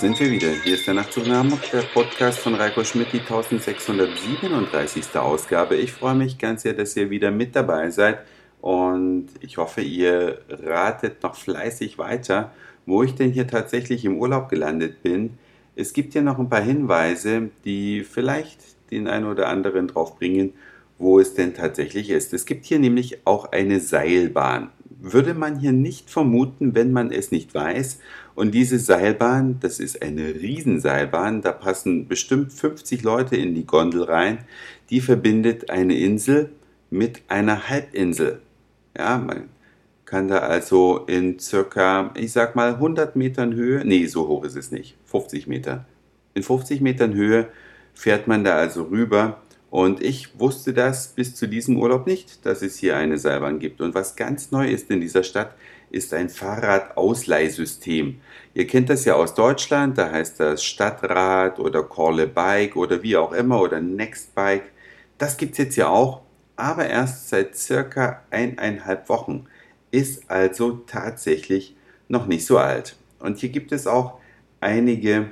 sind wir wieder. Hier ist der Nachtzug nach der Podcast von Reiko Schmidt, die 1637. Ausgabe. Ich freue mich ganz sehr, dass ihr wieder mit dabei seid und ich hoffe, ihr ratet noch fleißig weiter, wo ich denn hier tatsächlich im Urlaub gelandet bin. Es gibt ja noch ein paar Hinweise, die vielleicht den einen oder anderen drauf bringen, wo es denn tatsächlich ist. Es gibt hier nämlich auch eine Seilbahn. Würde man hier nicht vermuten, wenn man es nicht weiß. Und diese Seilbahn, das ist eine Riesenseilbahn, da passen bestimmt 50 Leute in die Gondel rein. Die verbindet eine Insel mit einer Halbinsel. Ja, man kann da also in circa, ich sag mal, 100 Metern Höhe, nee, so hoch ist es nicht, 50 Meter. In 50 Metern Höhe fährt man da also rüber und ich wusste das bis zu diesem Urlaub nicht, dass es hier eine Seilbahn gibt. Und was ganz neu ist in dieser Stadt, ist ein Fahrradausleihsystem. Ihr kennt das ja aus Deutschland, da heißt das Stadtrad oder Call a Bike oder wie auch immer oder Nextbike. Das gibt es jetzt ja auch, aber erst seit circa eineinhalb Wochen. Ist also tatsächlich noch nicht so alt. Und hier gibt es auch einige,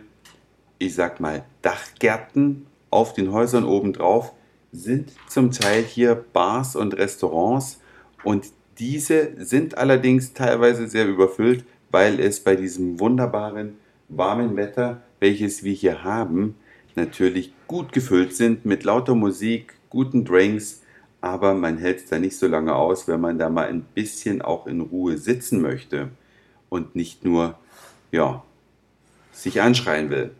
ich sag mal, Dachgärten auf den Häusern obendrauf sind zum Teil hier Bars und Restaurants und diese sind allerdings teilweise sehr überfüllt, weil es bei diesem wunderbaren warmen Wetter, welches wir hier haben, natürlich gut gefüllt sind mit lauter Musik, guten Drinks, aber man hält es da nicht so lange aus, wenn man da mal ein bisschen auch in Ruhe sitzen möchte und nicht nur, ja, sich anschreien will.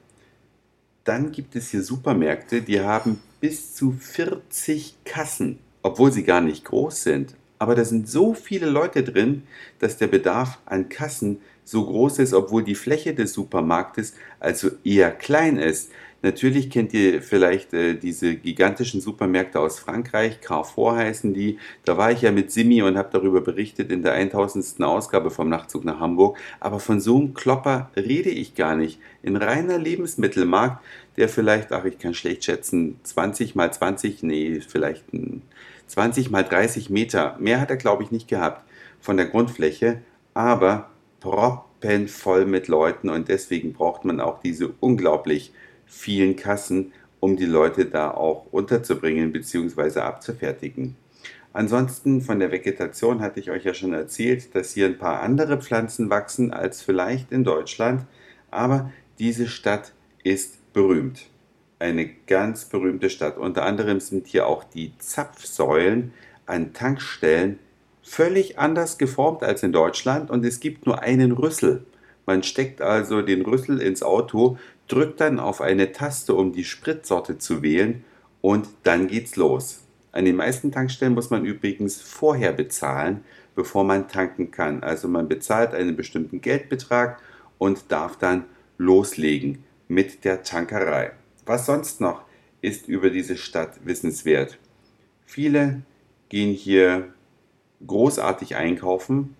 Dann gibt es hier Supermärkte, die haben bis zu 40 Kassen, obwohl sie gar nicht groß sind. Aber da sind so viele Leute drin, dass der Bedarf an Kassen so groß ist, obwohl die Fläche des Supermarktes also eher klein ist. Natürlich kennt ihr vielleicht äh, diese gigantischen Supermärkte aus Frankreich, Carrefour heißen die. Da war ich ja mit Simi und habe darüber berichtet in der 1000. Ausgabe vom Nachtzug nach Hamburg. Aber von so einem Klopper rede ich gar nicht. In reiner Lebensmittelmarkt, der vielleicht, ach ich kann schlecht schätzen, 20 mal 20, nee, vielleicht 20 mal 30 Meter. Mehr hat er glaube ich nicht gehabt von der Grundfläche, aber proppenvoll mit Leuten und deswegen braucht man auch diese unglaublich vielen Kassen, um die Leute da auch unterzubringen bzw. abzufertigen. Ansonsten von der Vegetation hatte ich euch ja schon erzählt, dass hier ein paar andere Pflanzen wachsen als vielleicht in Deutschland, aber diese Stadt ist berühmt. Eine ganz berühmte Stadt. Unter anderem sind hier auch die Zapfsäulen an Tankstellen völlig anders geformt als in Deutschland und es gibt nur einen Rüssel. Man steckt also den Rüssel ins Auto, drückt dann auf eine Taste, um die Spritsorte zu wählen und dann geht's los. An den meisten Tankstellen muss man übrigens vorher bezahlen, bevor man tanken kann. Also man bezahlt einen bestimmten Geldbetrag und darf dann loslegen mit der Tankerei. Was sonst noch ist über diese Stadt wissenswert? Viele gehen hier großartig einkaufen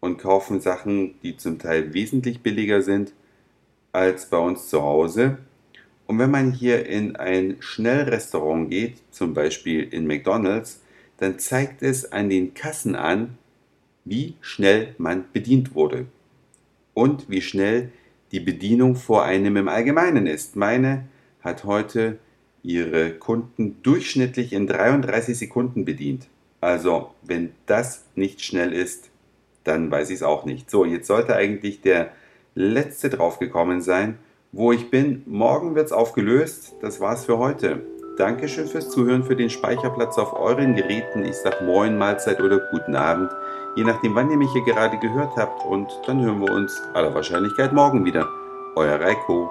und kaufen Sachen, die zum Teil wesentlich billiger sind als bei uns zu Hause. Und wenn man hier in ein Schnellrestaurant geht, zum Beispiel in McDonald's, dann zeigt es an den Kassen an, wie schnell man bedient wurde und wie schnell die Bedienung vor einem im Allgemeinen ist. Meine hat heute ihre Kunden durchschnittlich in 33 Sekunden bedient. Also, wenn das nicht schnell ist, dann weiß ich es auch nicht. So, jetzt sollte eigentlich der letzte draufgekommen sein, wo ich bin. Morgen wird es aufgelöst. Das war's für heute. Dankeschön fürs Zuhören, für den Speicherplatz auf euren Geräten. Ich sag Moin, Mahlzeit oder guten Abend, je nachdem, wann ihr mich hier gerade gehört habt. Und dann hören wir uns aller Wahrscheinlichkeit morgen wieder. Euer Reiko.